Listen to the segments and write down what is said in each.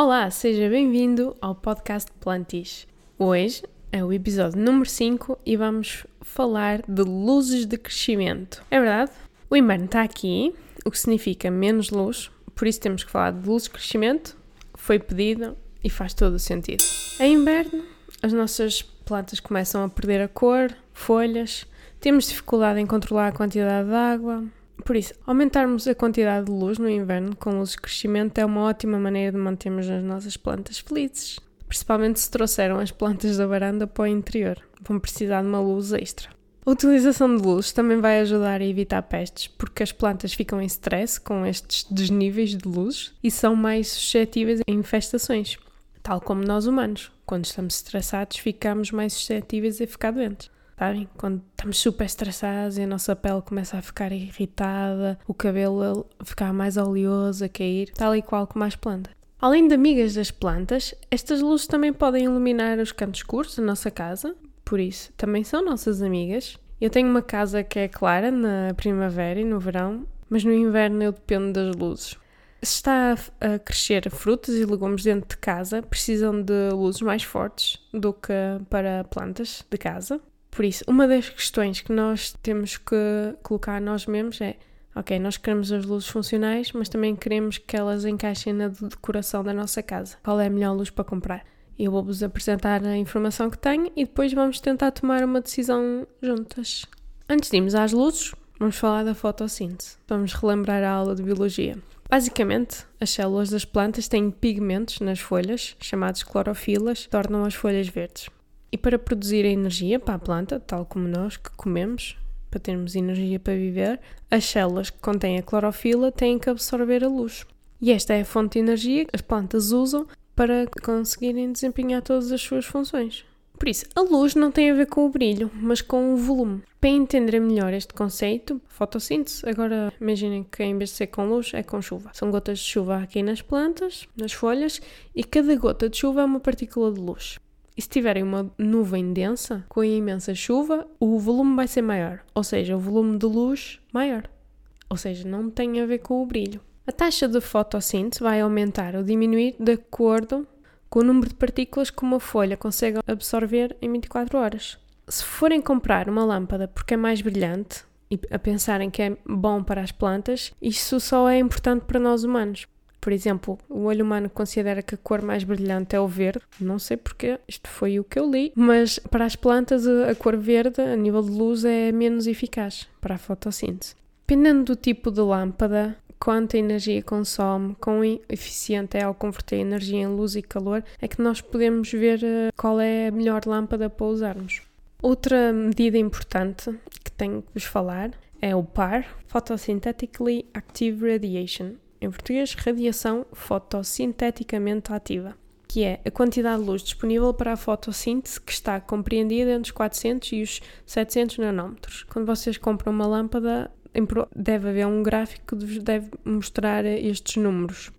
Olá, seja bem-vindo ao podcast Plantis. Hoje é o episódio número 5 e vamos falar de luzes de crescimento. É verdade? O inverno está aqui, o que significa menos luz, por isso temos que falar de luzes de crescimento. Foi pedido e faz todo o sentido. Em inverno, as nossas plantas começam a perder a cor, folhas, temos dificuldade em controlar a quantidade de água, por isso, aumentarmos a quantidade de luz no inverno com luz de crescimento é uma ótima maneira de mantermos as nossas plantas felizes. Principalmente se trouxeram as plantas da varanda para o interior. Vão precisar de uma luz extra. A utilização de luz também vai ajudar a evitar pestes, porque as plantas ficam em stress com estes desníveis de luz e são mais suscetíveis a infestações, tal como nós humanos. Quando estamos estressados, ficamos mais suscetíveis a ficar doentes sabem? Quando estamos super estressados e a nossa pele começa a ficar irritada, o cabelo a ficar mais oleoso, a cair, tal e qual como as plantas. Além de amigas das plantas, estas luzes também podem iluminar os cantos escuros da nossa casa, por isso também são nossas amigas. Eu tenho uma casa que é clara na primavera e no verão, mas no inverno eu dependo das luzes. Se está a crescer frutas e legumes dentro de casa, precisam de luzes mais fortes do que para plantas de casa. Por isso, uma das questões que nós temos que colocar a nós mesmos é: ok, nós queremos as luzes funcionais, mas também queremos que elas encaixem na decoração da nossa casa. Qual é a melhor luz para comprar? Eu vou-vos apresentar a informação que tenho e depois vamos tentar tomar uma decisão juntas. Antes de irmos às luzes, vamos falar da fotossíntese. Vamos relembrar a aula de biologia. Basicamente, as células das plantas têm pigmentos nas folhas, chamados clorofilas, que tornam as folhas verdes. E para produzir a energia para a planta, tal como nós que comemos, para termos energia para viver, as células que contêm a clorofila têm que absorver a luz. E esta é a fonte de energia que as plantas usam para conseguirem desempenhar todas as suas funções. Por isso, a luz não tem a ver com o brilho, mas com o volume. Para entender melhor este conceito, fotossíntese, agora imaginem que em vez de ser com luz, é com chuva. São gotas de chuva aqui nas plantas, nas folhas, e cada gota de chuva é uma partícula de luz. E se tiverem uma nuvem densa com imensa chuva, o volume vai ser maior, ou seja, o volume de luz maior. Ou seja, não tem a ver com o brilho. A taxa de fotossíntese vai aumentar ou diminuir de acordo com o número de partículas que uma folha consegue absorver em 24 horas. Se forem comprar uma lâmpada porque é mais brilhante e a pensarem que é bom para as plantas, isso só é importante para nós humanos. Por exemplo, o olho humano considera que a cor mais brilhante é o verde. Não sei porque, isto foi o que eu li, mas para as plantas a cor verde, a nível de luz, é menos eficaz para a fotossíntese. Dependendo do tipo de lâmpada, quanta energia consome, quão eficiente é ao converter energia em luz e calor, é que nós podemos ver eh, qual é a melhor lâmpada para usarmos. Outra medida importante que tenho que vos falar é o PAR, Photosynthetically Active Radiation, em português, radiação fotossinteticamente ativa, que é a quantidade de luz disponível para a fotossíntese que está compreendida entre os 400 e os 700 nanómetros. Quando vocês compram uma lâmpada, deve haver um gráfico que vos deve mostrar estes números.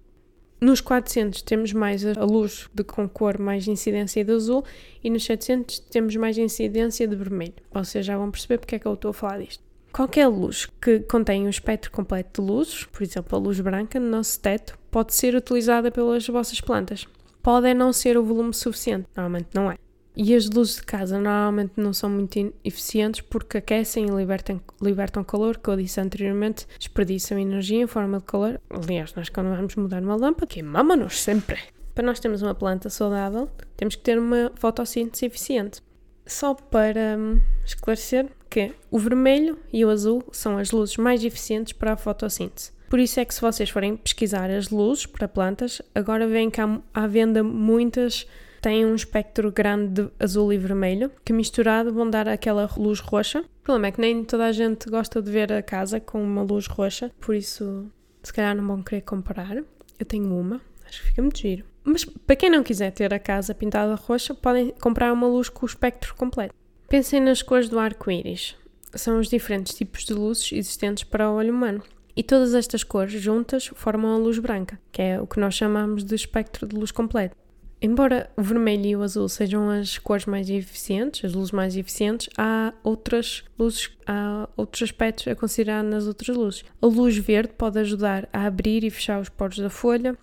Nos 400 temos mais a luz de com cor mais incidência de azul e nos 700 temos mais incidência de vermelho. Vocês já vão perceber porque é que eu estou a falar disto. Qualquer luz que contenha um espectro completo de luzes, por exemplo, a luz branca no nosso teto, pode ser utilizada pelas vossas plantas. Pode não ser o volume suficiente, normalmente não é. E as luzes de casa normalmente não são muito eficientes porque aquecem e libertam, libertam calor, que eu disse anteriormente, desperdiçam energia em forma de calor. Aliás, nós quando vamos mudar uma lâmpada, queimamos-nos sempre. Para nós termos uma planta saudável, temos que ter uma fotossíntese eficiente. Só para hum, esclarecer que o vermelho e o azul são as luzes mais eficientes para a fotossíntese. Por isso é que se vocês forem pesquisar as luzes para plantas, agora veem que há à venda muitas têm um espectro grande de azul e vermelho, que misturado vão dar aquela luz roxa. O problema é que nem toda a gente gosta de ver a casa com uma luz roxa, por isso se calhar não vão querer comprar. Eu tenho uma, acho que fica muito giro. Mas para quem não quiser ter a casa pintada roxa, podem comprar uma luz com o espectro completo. Pensem nas cores do arco-íris. São os diferentes tipos de luzes existentes para o olho humano. E todas estas cores juntas formam a luz branca, que é o que nós chamamos de espectro de luz completo. Embora o vermelho e o azul sejam as cores mais eficientes, as luzes mais eficientes, há outras luzes, há outros aspectos a considerar nas outras luzes. A luz verde pode ajudar a abrir e fechar os poros da folha,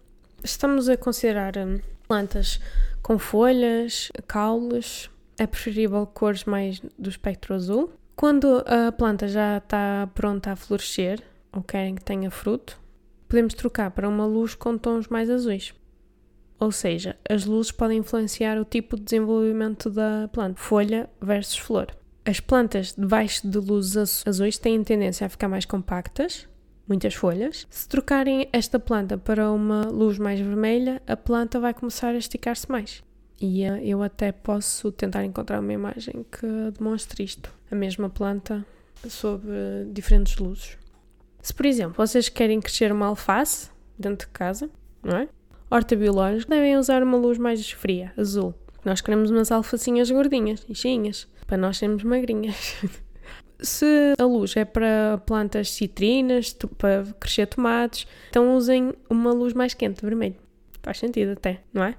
estamos a considerar hum, plantas com folhas, caules, é preferível cores mais do espectro azul. Quando a planta já está pronta a florescer, ou querem que tenha fruto, podemos trocar para uma luz com tons mais azuis. Ou seja, as luzes podem influenciar o tipo de desenvolvimento da planta, folha versus flor. As plantas debaixo de luzes azuis têm tendência a ficar mais compactas, muitas folhas. Se trocarem esta planta para uma luz mais vermelha, a planta vai começar a esticar-se mais. E eh, eu até posso tentar encontrar uma imagem que demonstre isto. A mesma planta sob diferentes luzes. Se, por exemplo, vocês querem crescer uma alface dentro de casa, não é? Horta biológica, devem usar uma luz mais fria, azul. Nós queremos umas alfacinhas gordinhas cheinhas, para nós sermos magrinhas. Se a luz é para plantas citrinas, para crescer tomates, então usem uma luz mais quente, vermelho. Faz sentido até, não é?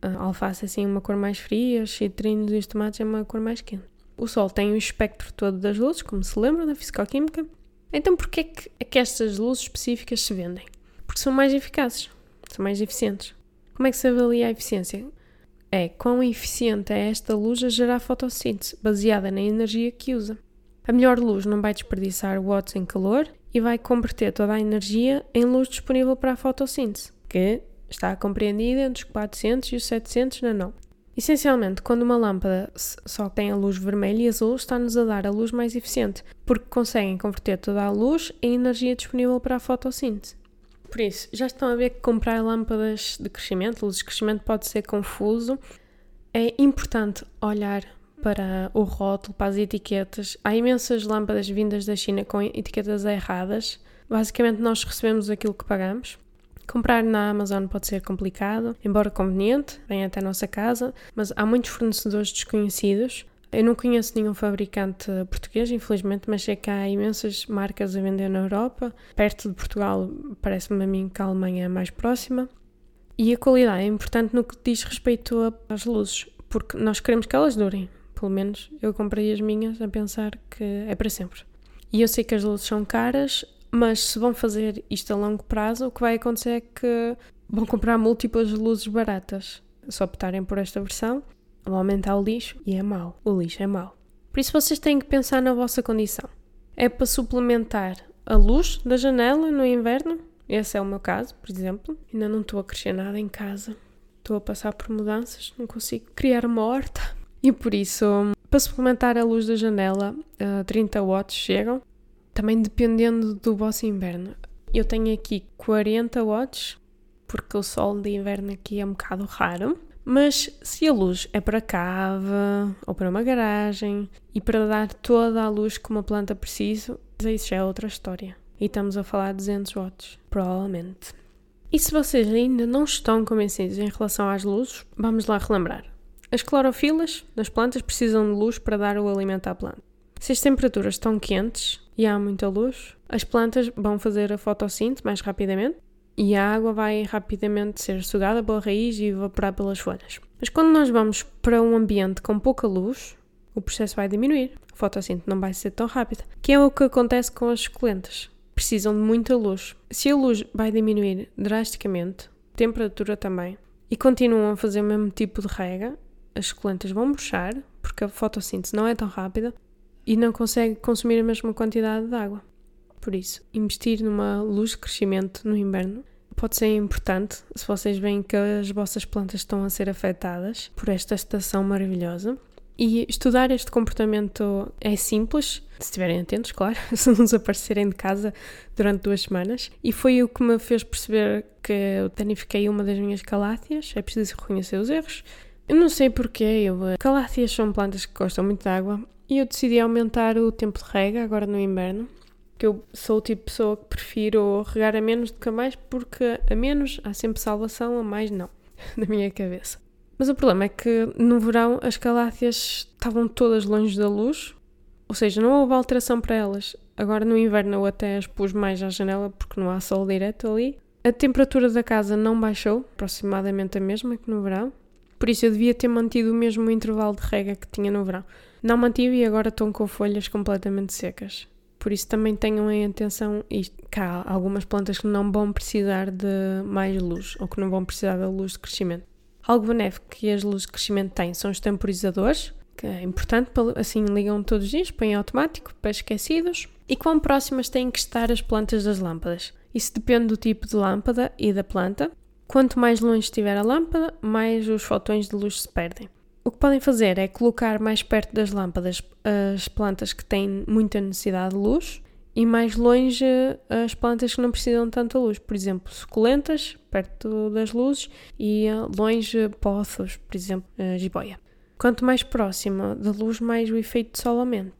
A alface assim uma cor mais fria, os citrinos e os tomates é uma cor mais quente. O Sol tem o espectro todo das luzes, como se lembram da fisicoquímica. Então porquê é que, é que estas luzes específicas se vendem? Porque são mais eficazes, são mais eficientes. Como é que se avalia a eficiência? É quão eficiente é esta luz a gerar fotossíntese, baseada na energia que usa. A melhor luz não vai desperdiçar watts em calor e vai converter toda a energia em luz disponível para a fotossíntese, que está compreendida entre os 400 e os 700 nanó. Essencialmente, quando uma lâmpada só tem a luz vermelha e azul, está-nos a dar a luz mais eficiente, porque conseguem converter toda a luz em energia disponível para a fotossíntese. Por isso, já estão a ver que comprar lâmpadas de crescimento, luzes de crescimento, pode ser confuso. É importante olhar para o rótulo, para as etiquetas. Há imensas lâmpadas vindas da China com etiquetas erradas. Basicamente, nós recebemos aquilo que pagamos. Comprar na Amazon pode ser complicado, embora conveniente, vem até a nossa casa, mas há muitos fornecedores desconhecidos. Eu não conheço nenhum fabricante português, infelizmente, mas sei que há imensas marcas a vender na Europa. Perto de Portugal, parece-me a mim que a Alemanha é mais próxima. E a qualidade é importante no que diz respeito às luzes, porque nós queremos que elas durem. Pelo menos eu comprei as minhas a pensar que é para sempre. E eu sei que as luzes são caras, mas se vão fazer isto a longo prazo, o que vai acontecer é que vão comprar múltiplas luzes baratas. Se optarem por esta versão, vão aumentar o lixo e é mau. O lixo é mau. Por isso vocês têm que pensar na vossa condição. É para suplementar a luz da janela no inverno? Esse é o meu caso, por exemplo. Ainda não estou a crescer nada em casa. Estou a passar por mudanças, não consigo criar uma horta. E por isso, para suplementar a luz da janela, 30 eh, watts chegam também dependendo do vosso inverno. Eu tenho aqui 40 watts, porque o sol de inverno aqui é um bocado raro. Mas se a luz é para cava ou para uma garagem e para dar toda a luz que uma planta precisa, isso já é outra história. E estamos a falar de 200 watts, provavelmente. E se vocês ainda não estão convencidos em relação às luzes, vamos lá relembrar. As clorofilas das plantas precisam de luz para dar o alimento à planta. Se as temperaturas estão quentes e há muita luz, as plantas vão fazer a fotossíntese mais rapidamente e a água vai rapidamente ser sugada pela raiz e evaporar pelas folhas. Mas quando nós vamos para um ambiente com pouca luz, o processo vai diminuir. A fotossíntese não vai ser tão rápida. Que é o que acontece com as suculentas. Precisam de muita luz. Se a luz vai diminuir drasticamente, temperatura também, e continuam a fazer o mesmo tipo de rega, as suculentas vão murchar, porque a fotossíntese não é tão rápida, e não consegue consumir a mesma quantidade de água. Por isso, investir numa luz de crescimento no inverno pode ser importante se vocês veem que as vossas plantas estão a ser afetadas por esta estação maravilhosa. E estudar este comportamento é simples, se estiverem atentos, claro, se não desaparecerem de casa durante duas semanas. E foi o que me fez perceber que eu danifiquei uma das minhas calátias. É preciso reconhecer os erros. Eu não sei porquê, eu, calátias são plantas que gostam muito de água e eu decidi aumentar o tempo de rega agora no inverno. Que eu sou o tipo de pessoa que prefiro regar a menos do que a mais, porque a menos há sempre salvação, a mais não, na minha cabeça. Mas o problema é que no verão as caláceas estavam todas longe da luz, ou seja, não houve alteração para elas. Agora no inverno eu até as pus mais à janela porque não há sol direto ali. A temperatura da casa não baixou, aproximadamente a mesma que no verão. Por isso eu devia ter mantido o mesmo intervalo de rega que tinha no verão. Não mantive e agora estão com folhas completamente secas. Por isso também tenham em atenção isto, que há algumas plantas que não vão precisar de mais luz ou que não vão precisar da luz de crescimento. Algo benéfico que as luzes de crescimento têm são os temporizadores, que é importante, assim ligam todos os dias, põem automático, para esquecidos. E quão próximas têm que estar as plantas das lâmpadas? Isso depende do tipo de lâmpada e da planta. Quanto mais longe estiver a lâmpada, mais os fotões de luz se perdem. O que podem fazer é colocar mais perto das lâmpadas as plantas que têm muita necessidade de luz e mais longe as plantas que não precisam de tanta luz. Por exemplo, suculentas, perto das luzes, e longe poços, por exemplo, jiboia. Quanto mais próxima da luz, mais o efeito de sol aumenta.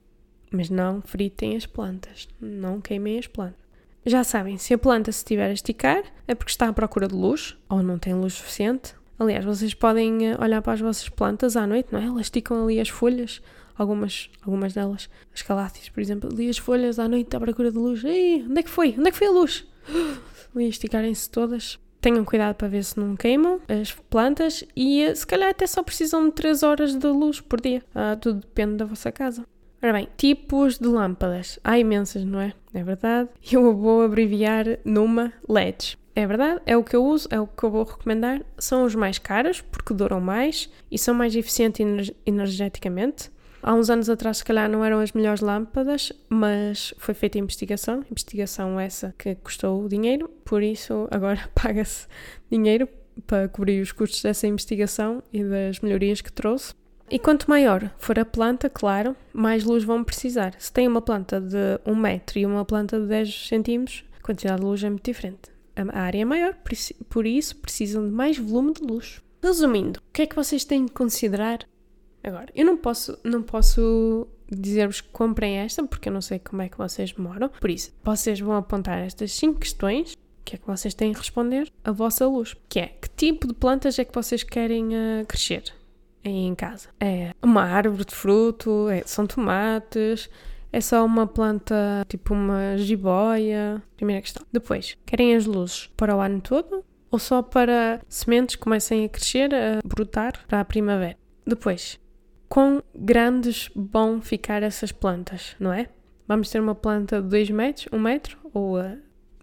Mas não fritem as plantas, não queimem as plantas. Já sabem, se a planta se estiver a esticar, é porque está à procura de luz ou não tem luz suficiente. Aliás, vocês podem eh, olhar para as vossas plantas à noite, não é? Elas esticam ali as folhas, algumas, algumas delas, as caláceas, por exemplo, ali as folhas à noite à procura de luz. Ei, onde é que foi? Onde é que foi a luz? Ali esticarem-se todas. Tenham cuidado para ver se não queimam as plantas e eh, se calhar até só precisam de 3 horas de luz por dia. Ah, tudo depende da vossa casa. Ora bem, tipos de lâmpadas. Há imensas, não é? É verdade. Eu vou abreviar numa LEDs. É verdade, é o que eu uso, é o que eu vou recomendar. São os mais caros, porque duram mais e são mais eficientes energeticamente. Há uns anos atrás, se calhar, não eram as melhores lâmpadas, mas foi feita investigação. Investigação essa que custou dinheiro, por isso agora paga-se dinheiro para cobrir os custos dessa investigação e das melhorias que trouxe. E quanto maior for a planta, claro, mais luz vão precisar. Se tem uma planta de 1 metro e uma planta de 10 centímetros, a quantidade de luz é muito diferente. A área é maior, por isso precisam de mais volume de luz. Resumindo, o que é que vocês têm que considerar agora? Eu não posso, não posso dizer-vos que comprem esta, porque eu não sei como é que vocês moram. Por isso, vocês vão apontar estas 5 questões que é que vocês têm que responder a vossa luz, que é que tipo de plantas é que vocês querem uh, crescer? Em casa. É uma árvore de fruto, é, são tomates, é só uma planta tipo uma jiboia. Primeira questão. Depois, querem as luzes para o ano todo ou só para sementes comecem a crescer, a brotar para a primavera? Depois, quão grandes vão ficar essas plantas, não é? Vamos ter uma planta de 2 metros, 1 um metro ou a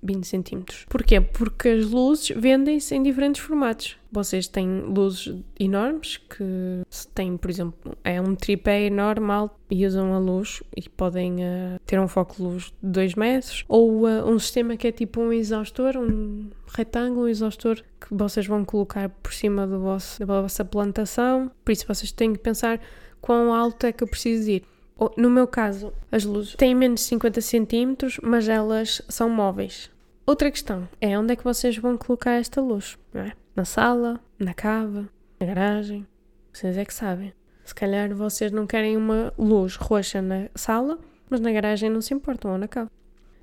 20 centímetros. Porquê? Porque as luzes vendem-se em diferentes formatos. Vocês têm luzes enormes que têm, por exemplo, é um tripé enorme alto e usam a luz e podem uh, ter um foco de luz de 2 metros ou uh, um sistema que é tipo um exaustor, um retângulo, um exaustor que vocês vão colocar por cima do vosso, da vossa plantação. Por isso vocês têm que pensar quão alto é que eu preciso ir. No meu caso, as luzes têm menos de 50 centímetros, mas elas são móveis. Outra questão é onde é que vocês vão colocar esta luz, não é? Na sala, na cava, na garagem. Vocês é que sabem. Se calhar vocês não querem uma luz roxa na sala, mas na garagem não se importam, ou na cava.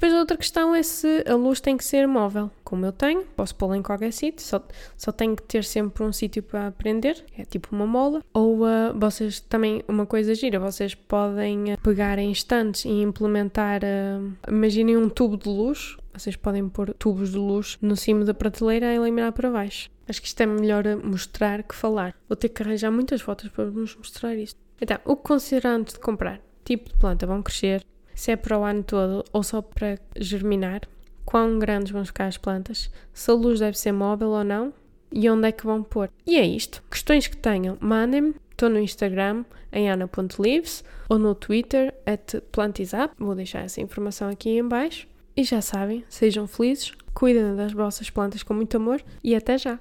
Depois a outra questão é se a luz tem que ser móvel. Como eu tenho, posso pô-la em qualquer sítio, só, só tenho que ter sempre um sítio para aprender, é tipo uma mola. Ou uh, vocês também, uma coisa gira, vocês podem uh, pegar em instantes e implementar, uh, imaginem um tubo de luz, vocês podem pôr tubos de luz no cimo da prateleira a eliminar para baixo. Acho que isto é melhor mostrar que falar. Vou ter que arranjar muitas fotos para vos mostrar isto. Então, o que considerar antes de comprar? Tipo de planta vão crescer, se é para o ano todo ou só para germinar, quão grandes vão ficar as plantas, se a luz deve ser móvel ou não e onde é que vão pôr. E é isto. Questões que tenham, mandem-me. Estou no Instagram em ana.lives ou no Twitter at plantisap. Vou deixar essa informação aqui em baixo. E já sabem, sejam felizes, cuidem das vossas plantas com muito amor e até já!